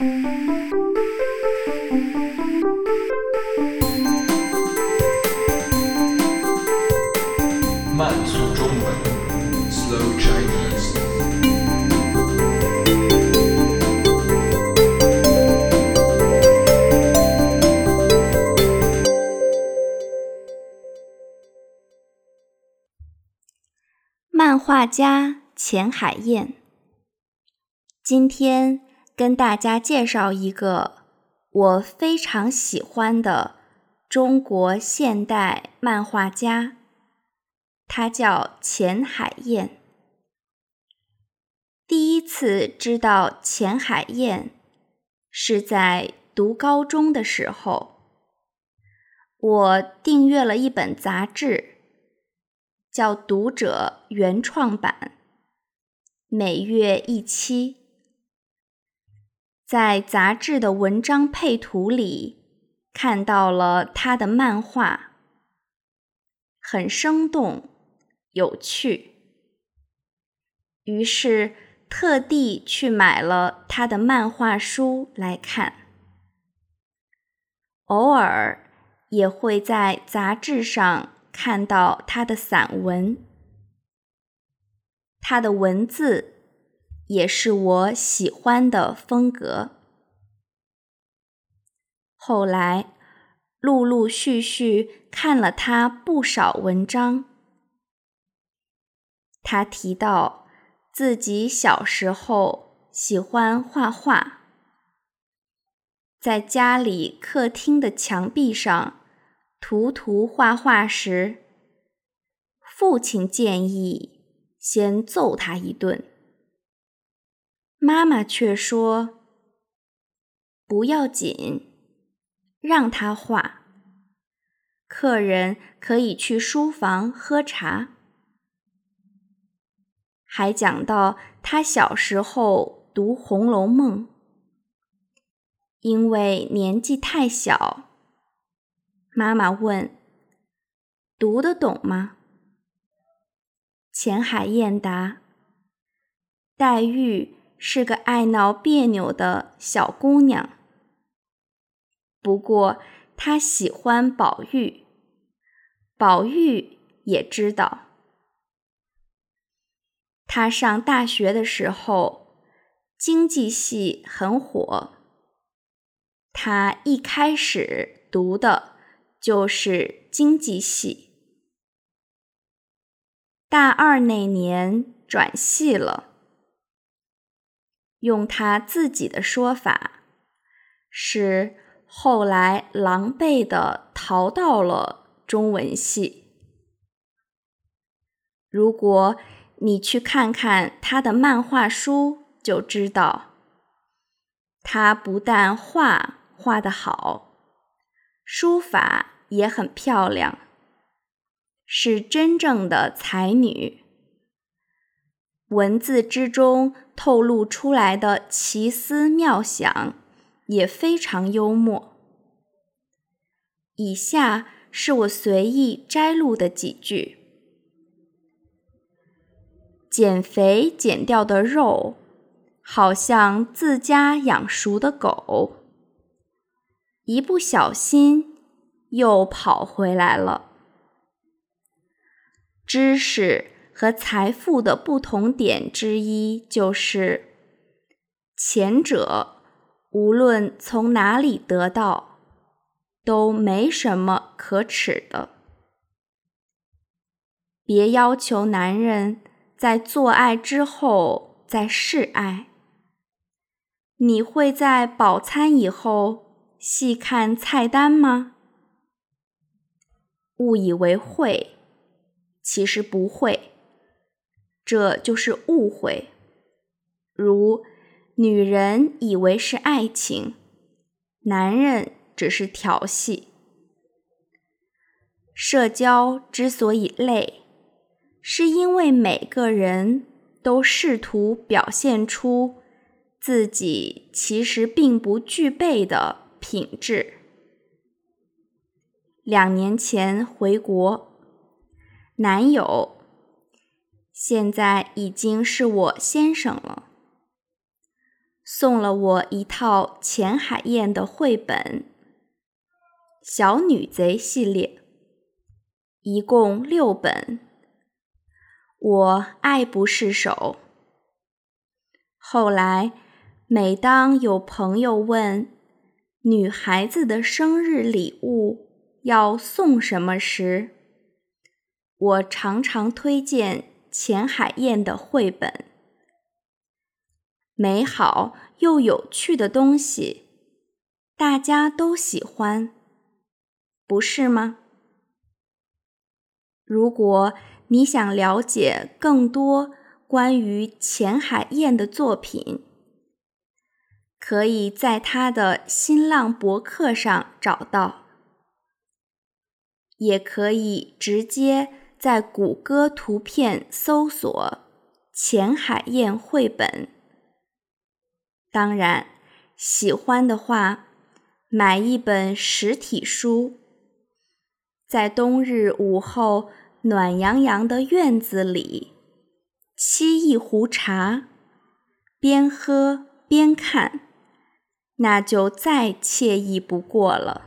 慢速中文，Slow Chinese。漫画家钱海燕，今天跟大家介绍一个我非常喜欢的中国现代漫画家，他叫钱海燕。第一次知道钱海燕，是在读高中的时候，我订阅了一本杂志。叫《读者》原创版，每月一期。在杂志的文章配图里看到了他的漫画，很生动有趣，于是特地去买了他的漫画书来看。偶尔也会在杂志上。看到他的散文，他的文字也是我喜欢的风格。后来陆陆续续看了他不少文章，他提到自己小时候喜欢画画，在家里客厅的墙壁上。涂涂画画时，父亲建议先揍他一顿，妈妈却说：“不要紧，让他画。客人可以去书房喝茶。”还讲到他小时候读《红楼梦》，因为年纪太小。妈妈问：“读得懂吗？”钱海燕答：“黛玉是个爱闹别扭的小姑娘，不过她喜欢宝玉，宝玉也知道。他上大学的时候，经济系很火，他一开始读的。”就是经济系，大二那年转系了。用他自己的说法，是后来狼狈的逃到了中文系。如果你去看看他的漫画书，就知道，他不但画画得好。书法也很漂亮，是真正的才女。文字之中透露出来的奇思妙想也非常幽默。以下是我随意摘录的几句：减肥减掉的肉，好像自家养熟的狗。一不小心又跑回来了。知识和财富的不同点之一就是，前者无论从哪里得到，都没什么可耻的。别要求男人在做爱之后再示爱。你会在饱餐以后。细看菜单吗？误以为会，其实不会，这就是误会。如女人以为是爱情，男人只是调戏。社交之所以累，是因为每个人都试图表现出自己其实并不具备的。品质。两年前回国，男友现在已经是我先生了。送了我一套钱海燕的绘本《小女贼》系列，一共六本，我爱不释手。后来，每当有朋友问女孩子的生日礼物要送什么时，我常常推荐钱海燕的绘本。美好又有趣的东西，大家都喜欢，不是吗？如果你想了解更多关于钱海燕的作品，可以在他的新浪博客上找到，也可以直接在谷歌图片搜索“钱海燕绘本”。当然，喜欢的话，买一本实体书，在冬日午后暖洋洋的院子里，沏一壶茶，边喝边看，那就再惬意不过了。